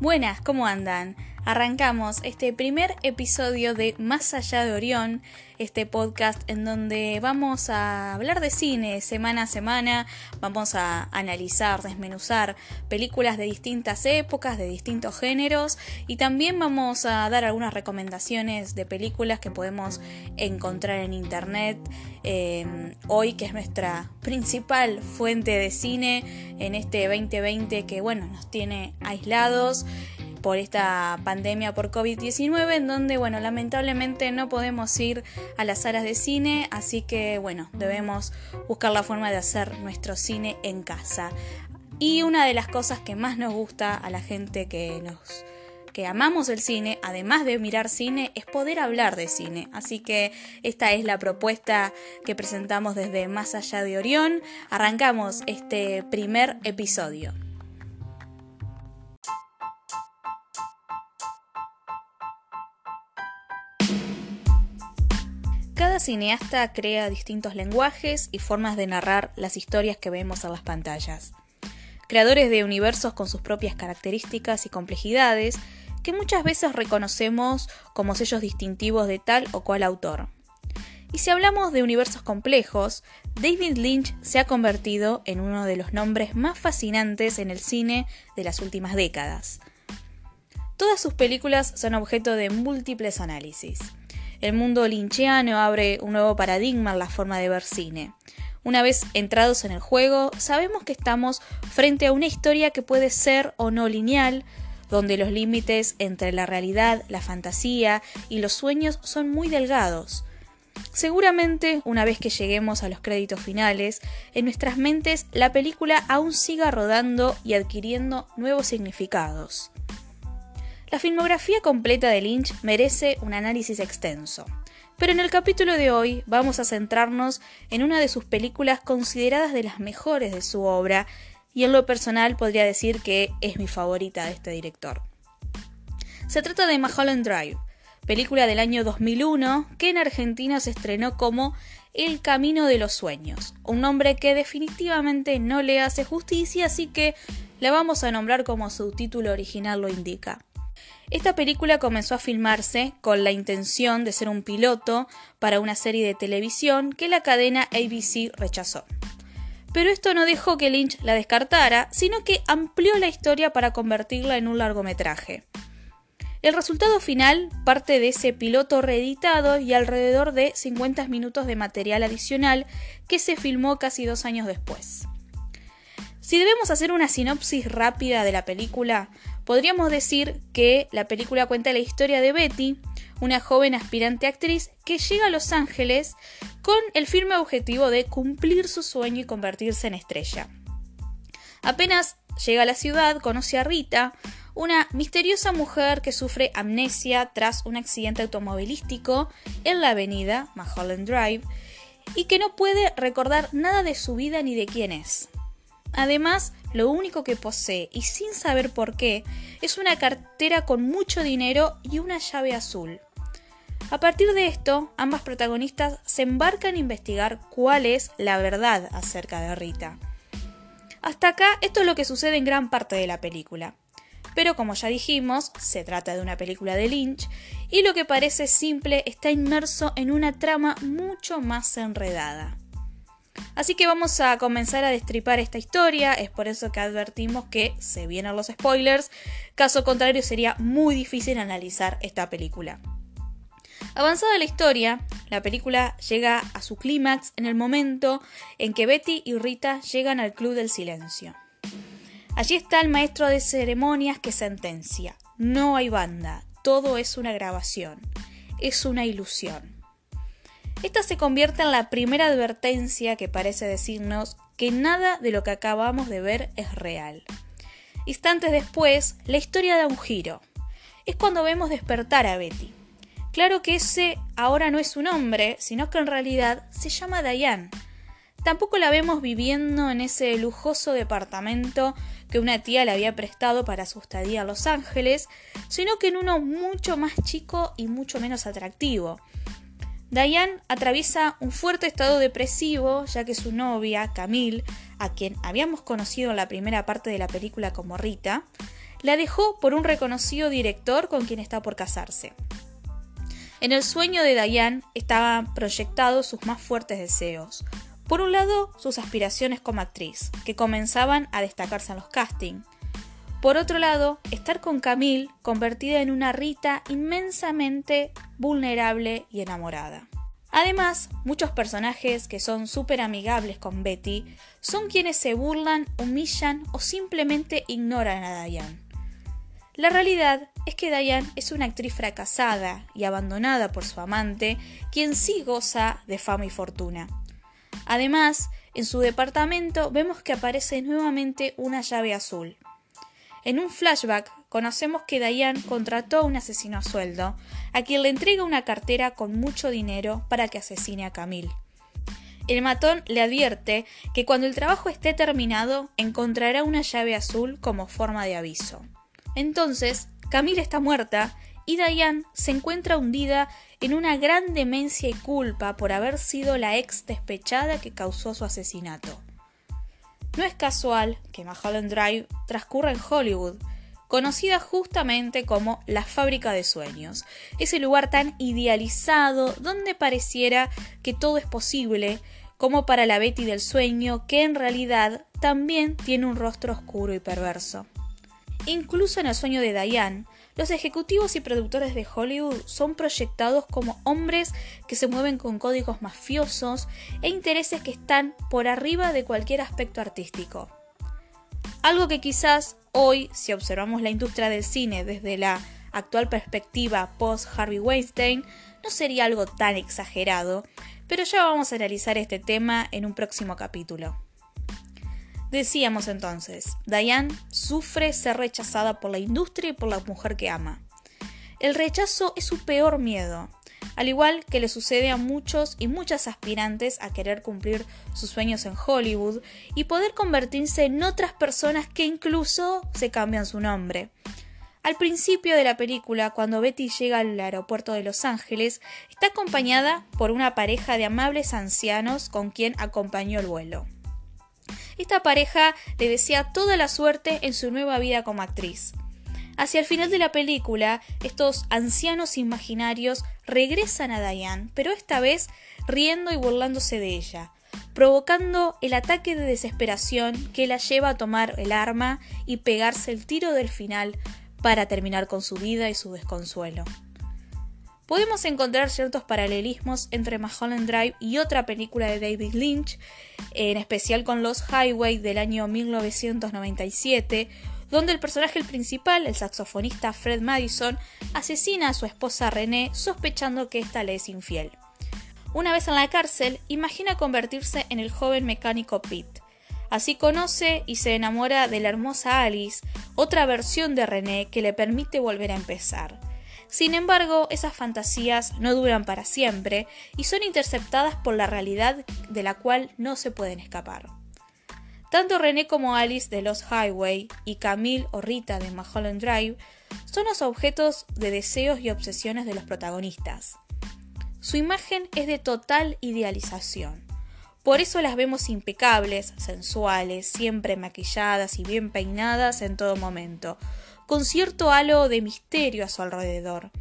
Buenas, ¿cómo andan? Arrancamos este primer episodio de Más allá de Orión, este podcast en donde vamos a hablar de cine semana a semana, vamos a analizar, desmenuzar películas de distintas épocas, de distintos géneros y también vamos a dar algunas recomendaciones de películas que podemos encontrar en internet eh, hoy, que es nuestra principal fuente de cine en este 2020 que bueno, nos tiene aislados por esta pandemia por COVID-19, en donde, bueno, lamentablemente no podemos ir a las salas de cine, así que, bueno, debemos buscar la forma de hacer nuestro cine en casa. Y una de las cosas que más nos gusta a la gente que nos que amamos el cine, además de mirar cine, es poder hablar de cine. Así que esta es la propuesta que presentamos desde Más allá de Orión. Arrancamos este primer episodio. Cada cineasta crea distintos lenguajes y formas de narrar las historias que vemos en las pantallas. Creadores de universos con sus propias características y complejidades que muchas veces reconocemos como sellos distintivos de tal o cual autor. Y si hablamos de universos complejos, David Lynch se ha convertido en uno de los nombres más fascinantes en el cine de las últimas décadas. Todas sus películas son objeto de múltiples análisis. El mundo lincheano abre un nuevo paradigma en la forma de ver cine. Una vez entrados en el juego, sabemos que estamos frente a una historia que puede ser o no lineal, donde los límites entre la realidad, la fantasía y los sueños son muy delgados. Seguramente, una vez que lleguemos a los créditos finales, en nuestras mentes la película aún siga rodando y adquiriendo nuevos significados. La filmografía completa de Lynch merece un análisis extenso, pero en el capítulo de hoy vamos a centrarnos en una de sus películas consideradas de las mejores de su obra y en lo personal podría decir que es mi favorita de este director. Se trata de Mulholland Drive, película del año 2001 que en Argentina se estrenó como El Camino de los Sueños, un nombre que definitivamente no le hace justicia, así que la vamos a nombrar como su título original lo indica. Esta película comenzó a filmarse con la intención de ser un piloto para una serie de televisión que la cadena ABC rechazó. Pero esto no dejó que Lynch la descartara, sino que amplió la historia para convertirla en un largometraje. El resultado final parte de ese piloto reeditado y alrededor de 50 minutos de material adicional que se filmó casi dos años después. Si debemos hacer una sinopsis rápida de la película, podríamos decir que la película cuenta la historia de Betty, una joven aspirante actriz que llega a Los Ángeles con el firme objetivo de cumplir su sueño y convertirse en estrella. Apenas llega a la ciudad, conoce a Rita, una misteriosa mujer que sufre amnesia tras un accidente automovilístico en la avenida Mulholland Drive y que no puede recordar nada de su vida ni de quién es. Además, lo único que posee, y sin saber por qué, es una cartera con mucho dinero y una llave azul. A partir de esto, ambas protagonistas se embarcan a investigar cuál es la verdad acerca de Rita. Hasta acá, esto es lo que sucede en gran parte de la película. Pero como ya dijimos, se trata de una película de Lynch y lo que parece simple está inmerso en una trama mucho más enredada. Así que vamos a comenzar a destripar esta historia, es por eso que advertimos que se vienen los spoilers, caso contrario sería muy difícil analizar esta película. Avanzada la historia, la película llega a su clímax en el momento en que Betty y Rita llegan al Club del Silencio. Allí está el maestro de ceremonias que sentencia, no hay banda, todo es una grabación, es una ilusión. Esta se convierte en la primera advertencia que parece decirnos que nada de lo que acabamos de ver es real. Instantes después, la historia da un giro. Es cuando vemos despertar a Betty. Claro que ese ahora no es su nombre, sino que en realidad se llama Diane. Tampoco la vemos viviendo en ese lujoso departamento que una tía le había prestado para su estadía a Los Ángeles, sino que en uno mucho más chico y mucho menos atractivo, Diane atraviesa un fuerte estado depresivo ya que su novia, Camille, a quien habíamos conocido en la primera parte de la película como Rita, la dejó por un reconocido director con quien está por casarse. En el sueño de Diane estaban proyectados sus más fuertes deseos. Por un lado, sus aspiraciones como actriz, que comenzaban a destacarse en los castings. Por otro lado, estar con Camille, convertida en una Rita inmensamente vulnerable y enamorada. Además, muchos personajes que son súper amigables con Betty son quienes se burlan, humillan o simplemente ignoran a Diane. La realidad es que Diane es una actriz fracasada y abandonada por su amante, quien sí goza de fama y fortuna. Además, en su departamento vemos que aparece nuevamente una llave azul. En un flashback conocemos que Diane contrató a un asesino a sueldo, a quien le entrega una cartera con mucho dinero para que asesine a Camille. El matón le advierte que cuando el trabajo esté terminado encontrará una llave azul como forma de aviso. Entonces, Camille está muerta y Diane se encuentra hundida en una gran demencia y culpa por haber sido la ex despechada que causó su asesinato. No es casual que Mulholland Drive transcurra en Hollywood, conocida justamente como la fábrica de sueños, ese lugar tan idealizado donde pareciera que todo es posible, como para la Betty del sueño, que en realidad también tiene un rostro oscuro y perverso. Incluso en el sueño de Diane, los ejecutivos y productores de Hollywood son proyectados como hombres que se mueven con códigos mafiosos e intereses que están por arriba de cualquier aspecto artístico. Algo que quizás hoy, si observamos la industria del cine desde la actual perspectiva post Harvey Weinstein, no sería algo tan exagerado, pero ya vamos a analizar este tema en un próximo capítulo. Decíamos entonces, Diane sufre ser rechazada por la industria y por la mujer que ama. El rechazo es su peor miedo, al igual que le sucede a muchos y muchas aspirantes a querer cumplir sus sueños en Hollywood y poder convertirse en otras personas que incluso se cambian su nombre. Al principio de la película, cuando Betty llega al aeropuerto de Los Ángeles, está acompañada por una pareja de amables ancianos con quien acompañó el vuelo. Esta pareja le desea toda la suerte en su nueva vida como actriz. Hacia el final de la película, estos ancianos imaginarios regresan a Diane, pero esta vez riendo y burlándose de ella, provocando el ataque de desesperación que la lleva a tomar el arma y pegarse el tiro del final para terminar con su vida y su desconsuelo podemos encontrar ciertos paralelismos entre Mulholland Drive y otra película de David Lynch, en especial con Los Highway del año 1997, donde el personaje principal, el saxofonista Fred Madison, asesina a su esposa Renee sospechando que ésta le es infiel. Una vez en la cárcel, imagina convertirse en el joven mecánico Pete. Así conoce y se enamora de la hermosa Alice, otra versión de René que le permite volver a empezar. Sin embargo, esas fantasías no duran para siempre y son interceptadas por la realidad de la cual no se pueden escapar. Tanto René como Alice de Los Highway y Camille o Rita de Mulholland Drive son los objetos de deseos y obsesiones de los protagonistas. Su imagen es de total idealización. Por eso las vemos impecables, sensuales, siempre maquilladas y bien peinadas en todo momento, con cierto halo de misterio a su alrededor.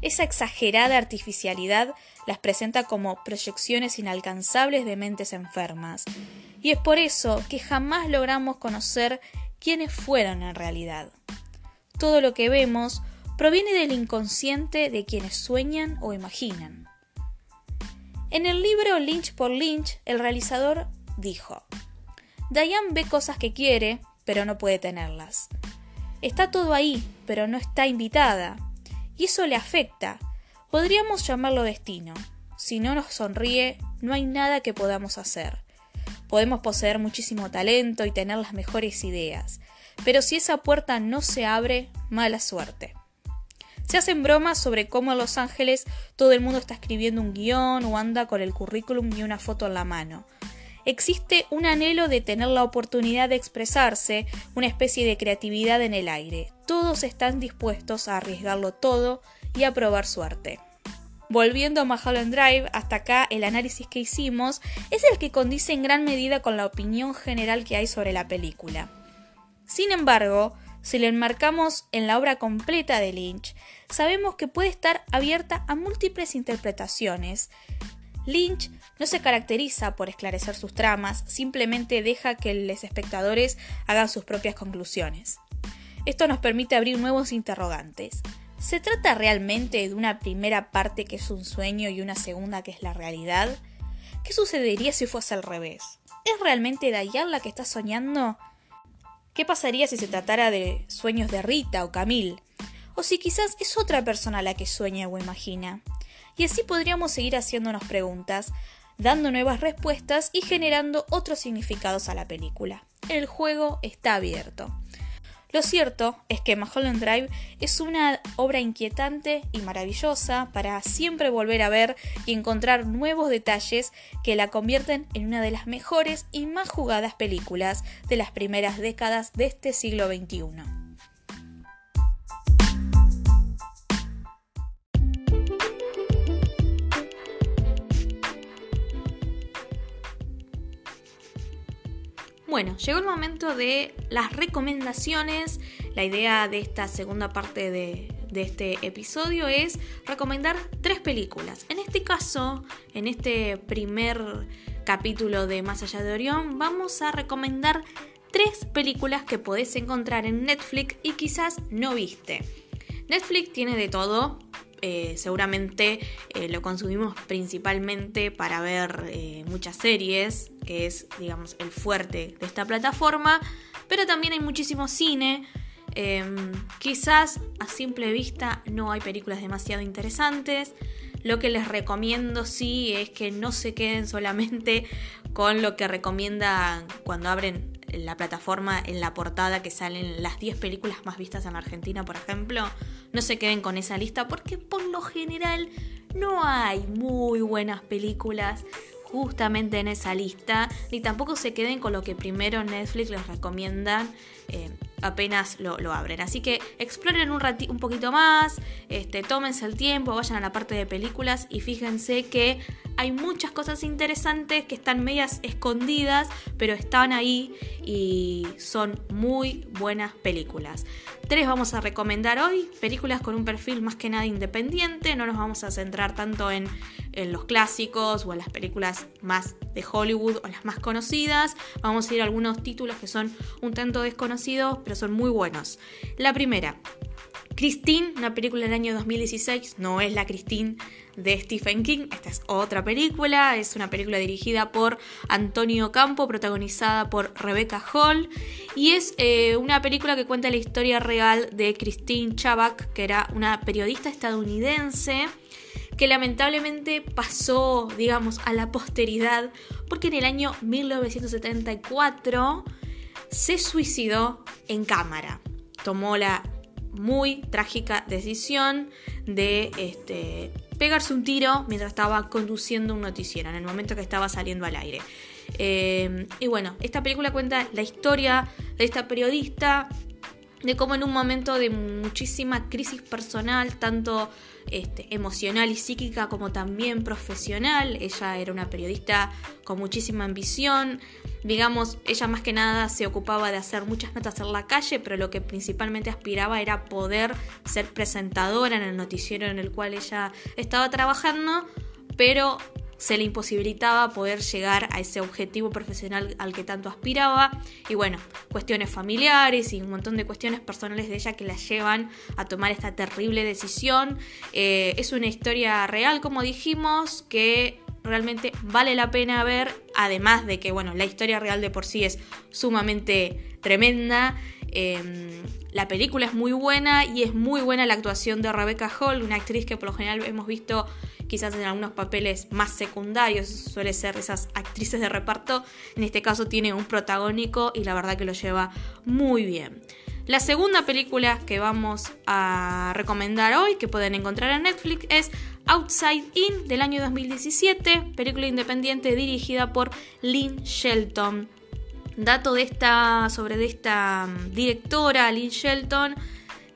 Esa exagerada artificialidad las presenta como proyecciones inalcanzables de mentes enfermas, y es por eso que jamás logramos conocer quiénes fueron en realidad. Todo lo que vemos proviene del inconsciente de quienes sueñan o imaginan. En el libro Lynch por Lynch, el realizador dijo, Diane ve cosas que quiere, pero no puede tenerlas. Está todo ahí, pero no está invitada. Y eso le afecta. Podríamos llamarlo destino. si no nos sonríe, no hay nada que podamos hacer. Podemos poseer muchísimo talento y tener las mejores ideas, pero si esa puerta no se abre, mala suerte. Se hacen bromas sobre cómo en Los Ángeles todo el mundo está escribiendo un guion o anda con el currículum y una foto en la mano. Existe un anhelo de tener la oportunidad de expresarse, una especie de creatividad en el aire. Todos están dispuestos a arriesgarlo todo y a probar suerte. Volviendo a Mulholland Drive, hasta acá el análisis que hicimos es el que condice en gran medida con la opinión general que hay sobre la película. Sin embargo, si lo enmarcamos en la obra completa de Lynch, sabemos que puede estar abierta a múltiples interpretaciones. Lynch no se caracteriza por esclarecer sus tramas, simplemente deja que los espectadores hagan sus propias conclusiones. Esto nos permite abrir nuevos interrogantes. ¿Se trata realmente de una primera parte que es un sueño y una segunda que es la realidad? ¿Qué sucedería si fuese al revés? ¿Es realmente Dayan la que está soñando? ¿Qué pasaría si se tratara de sueños de Rita o Camille? O si quizás es otra persona la que sueña o imagina. Y así podríamos seguir haciéndonos preguntas, dando nuevas respuestas y generando otros significados a la película. El juego está abierto. Lo cierto es que Mulholland Drive es una obra inquietante y maravillosa para siempre volver a ver y encontrar nuevos detalles que la convierten en una de las mejores y más jugadas películas de las primeras décadas de este siglo XXI. Bueno, llegó el momento de las recomendaciones. La idea de esta segunda parte de, este episodio es recomendar tres películas. En este caso, en este primer capítulo de Más allá de Orión, vamos a recomendar tres películas que podés encontrar en Netflix y quizás no viste. Netflix tiene de todo, eh, seguramente eh, lo consumimos principalmente para ver eh, muchas series, que es, digamos, el fuerte de esta plataforma, pero también hay muchísimo cine. Em, quizás a simple vista no hay películas demasiado interesantes. Lo que les recomiendo sí es que no se queden solamente con lo que recomiendan cuando abren la plataforma en la portada que salen las 10 películas más vistas en Argentina, por ejemplo, no se queden con esa lista porque por lo general no hay muy buenas películas justamente en esa lista, ni tampoco se queden con lo que primero Netflix les recomienda eh, apenas lo, abren. Así que exploren un, un poquito más, este, tómense el tiempo, vayan a la parte de películas y fíjense que hay muchas cosas interesantes que están medias escondidas, pero están ahí y son muy buenas películas. Tres vamos a recomendar hoy, películas con un perfil más que nada independiente, no nos vamos a centrar tanto en, los clásicos o en las películas más de Hollywood o las más conocidas, vamos a ir a algunos títulos que son un tanto desconocidos, pero son muy buenos. La primera, Christine, una película del año 2016, no es la Christine de Stephen King, esta es otra película, es una película dirigida por Antonio Campo, protagonizada por Rebecca Hall, y es eh, una película que cuenta la historia real de Christine Chabak, que era una periodista estadounidense que lamentablemente pasó, digamos, a la posteridad, porque en el año 1974 se suicidó en cámara. Tomó la muy trágica decisión de este, pegarse un tiro mientras estaba conduciendo un noticiero, en el momento que estaba saliendo al aire. Eh, y bueno, esta película cuenta la historia de esta periodista, de cómo en un momento de muchísima crisis personal, tanto este, emocional y psíquica como también profesional, ella era una periodista con muchísima ambición, digamos, ella más que nada se ocupaba de hacer muchas notas en la calle, pero lo que principalmente aspiraba era poder ser presentadora en el noticiero en el cual ella estaba trabajando, pero se le imposibilitaba poder llegar a ese objetivo profesional al que tanto aspiraba. Y bueno, cuestiones familiares y un montón de cuestiones personales de ella que la llevan a tomar esta terrible decisión. Eh, es una historia real, como dijimos, que realmente vale la pena ver, además de que, bueno, la historia real de por sí es sumamente tremenda. Em, la película es muy buena y es muy buena la actuación de Rebecca Hall, una actriz que por lo general hemos visto quizás en algunos papeles más secundarios, suele ser esas actrices de reparto, en este caso tiene un protagónico y la verdad que lo lleva muy bien. La segunda película que vamos a recomendar hoy, que pueden encontrar en Netflix, es Outside In del año 2017, película independiente dirigida por Lynn Shelton. Dato sobre esta mm, directora, Lynn Shelton,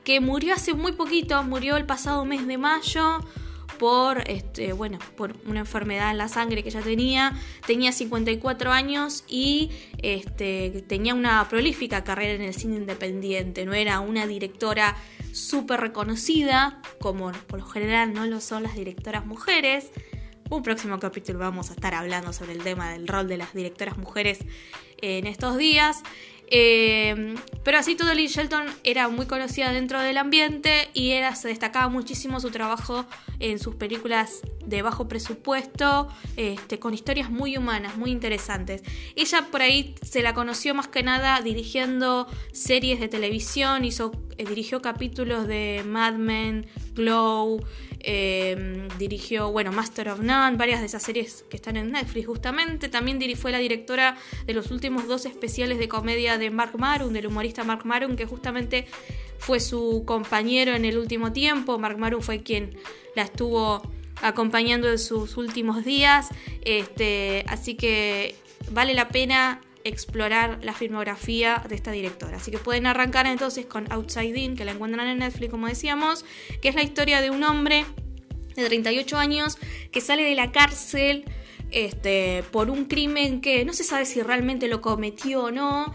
que murió hace muy poquito, murió el pasado mes de mayo por, este, bueno, por una enfermedad en la sangre que ella tenía. Tenía 54 años y este, tenía una prolífica carrera en el cine independiente. No era una directora súper reconocida, como por lo general no lo son las directoras mujeres. Un próximo capítulo vamos a estar hablando sobre el tema del rol de las directoras mujeres en estos días. Eh, pero así todo, Lynn Shelton era muy conocida dentro del ambiente y era, se destacaba muchísimo su trabajo en sus películas de bajo presupuesto, este, con historias muy humanas, muy interesantes. Ella por ahí se la conoció más que nada dirigiendo series de televisión, hizo, eh, dirigió capítulos de Mad Men, Glow, em, dirigió, bueno, Master of None, varias de esas series que están en Netflix justamente. También fue la directora de los últimos dos especiales de comedia de Mark Maron, del humorista Mark Maron, que justamente fue su compañero en el último tiempo. Mark Maron fue quien la estuvo acompañando en sus últimos días. Este, así que vale la pena explorar la filmografía de esta directora. Así que pueden arrancar entonces con Outside In, que la encuentran en Netflix, como decíamos, que es la historia de un hombre de 38 años que sale de la cárcel este, por un crimen que no se sabe si realmente lo cometió o no.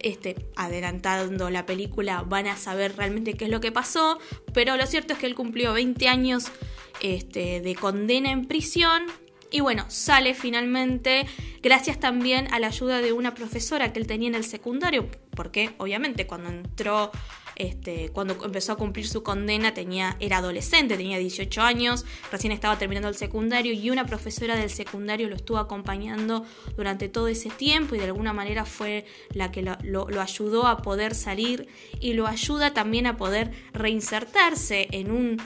Este, adelantando la película van a saber realmente qué es lo que pasó, pero lo cierto es que él cumplió 20 años este, de condena en prisión y bueno, sale finalmente gracias también a la ayuda de una profesora que él tenía en el secundario, porque obviamente cuando entró, este, cuando empezó a cumplir su condena tenía, era adolescente, tenía 18 años, recién estaba terminando el secundario y una profesora del secundario lo estuvo acompañando durante todo ese tiempo y de alguna manera fue la que lo ayudó a poder salir y lo ayuda también a poder reinsertarse en un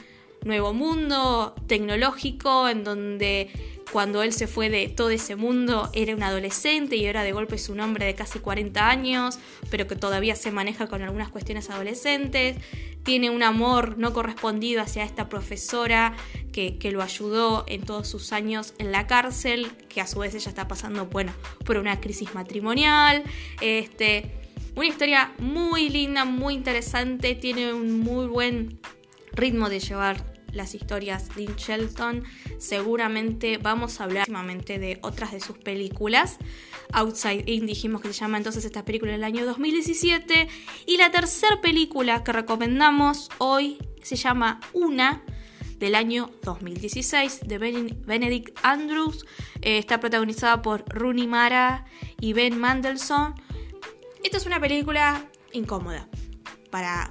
nuevo mundo tecnológico en donde cuando él se fue de todo ese mundo era un adolescente y ahora de golpe es un hombre de casi 40 años, pero que todavía se maneja con algunas cuestiones adolescentes. Tiene un amor no correspondido hacia esta profesora que, lo ayudó en todos sus años en la cárcel, que a su vez ella está pasando, bueno, por una crisis matrimonial. Este, una historia muy linda, muy interesante, tiene un muy buen ritmo de llevar las historias de Shelton. Seguramente vamos a hablar próximamente de otras de sus películas. Outside In dijimos que se llama entonces esta película del año 2017. Y la tercera película que recomendamos hoy se llama Una del año 2016 de Benedict Andrews. Eh, está protagonizada por Rooney Mara y Ben Mandelson. Esta es una película incómoda para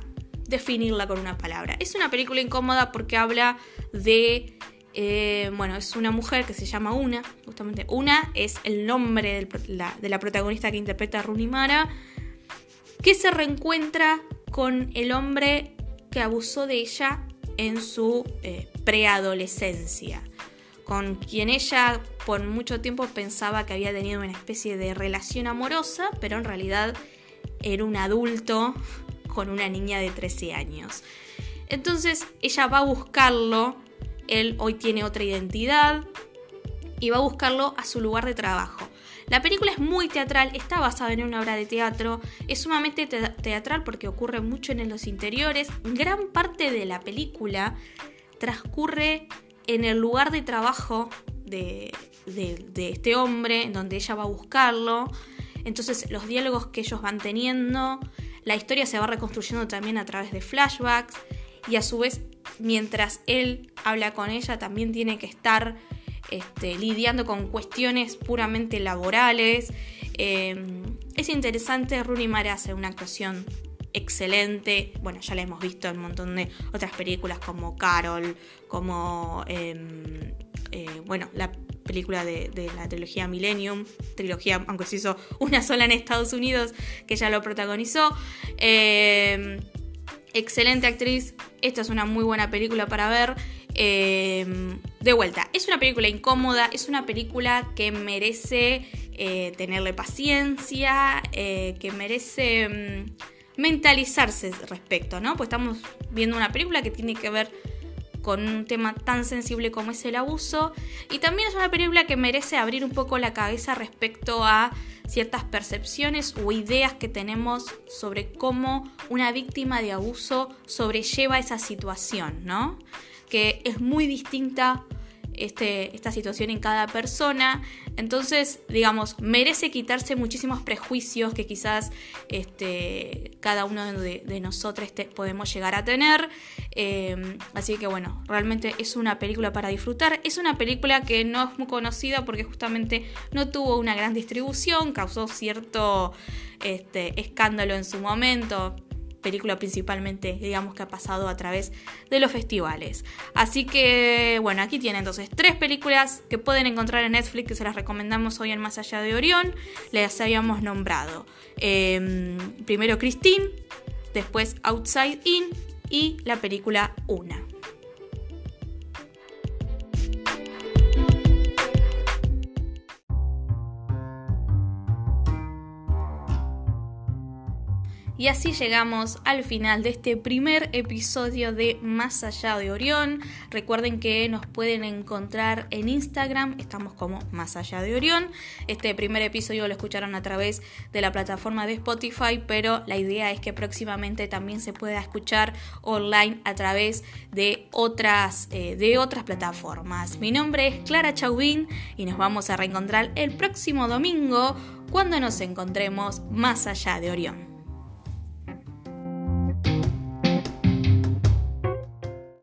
definirla con una palabra. Es una película incómoda porque habla de... Eh, bueno, es una mujer que se llama Una, justamente Una es el nombre de la protagonista que interpreta a Rooney Mara, que se reencuentra con el hombre que abusó de ella en su eh, preadolescencia, con quien ella por mucho tiempo pensaba que había tenido una especie de relación amorosa, pero en realidad era un adulto con una niña de 13 años. Entonces ella va a buscarlo, él hoy tiene otra identidad y va a buscarlo a su lugar de trabajo. La película es muy teatral, está basada en una obra de teatro, es sumamente teatral porque ocurre mucho en los interiores. Gran parte de la película transcurre en el lugar de trabajo de, de este hombre, en donde ella va a buscarlo. Entonces los diálogos que ellos van teniendo la historia se va reconstruyendo también a través de flashbacks y a su vez mientras él habla con ella también tiene que estar este, lidiando con cuestiones puramente laborales. Em, es interesante, Rooney Mara hace una actuación excelente. Bueno, ya la hemos visto en un montón de otras películas como Carol, como, em, eh, bueno, la película de, la trilogía Millennium, trilogía, aunque se hizo una sola en Estados Unidos, que ya lo protagonizó. Eh, excelente actriz, esta es una muy buena película para ver. Em, de vuelta, es una película incómoda, es una película que merece eh, tenerle paciencia, eh, que merece mm, mentalizarse respecto, ¿no? Pues estamos viendo una película que tiene que ver con un tema tan sensible como es el abuso. Y también es una película que merece abrir un poco la cabeza respecto a ciertas percepciones o ideas que tenemos sobre cómo una víctima de abuso sobrelleva esa situación, ¿no? Que es muy distinta este, esta situación en cada persona. Entonces, digamos, merece quitarse muchísimos prejuicios que quizás este, cada uno de, nosotros podemos llegar a tener. Eh, así que bueno, realmente es una película para disfrutar. Es una película que no es muy conocida porque justamente no tuvo una gran distribución, causó cierto este, escándalo en su momento película principalmente, digamos, que ha pasado a través de los festivales. Así que, bueno, aquí tienen entonces tres películas que pueden encontrar en Netflix que se las recomendamos hoy en Más Allá de Orión. Les habíamos nombrado em, primero Christine, después Outside In y la película Una. Y así llegamos al final de este primer episodio de Más allá de Orión. Recuerden que nos pueden encontrar en Instagram, estamos como Más allá de Orión. Este primer episodio lo escucharon a través de la plataforma de Spotify, pero la idea es que próximamente también se pueda escuchar online a través de otras, eh, de otras plataformas. Mi nombre es Clara Chauvin y nos vamos a reencontrar el próximo domingo cuando nos encontremos más allá de Orión.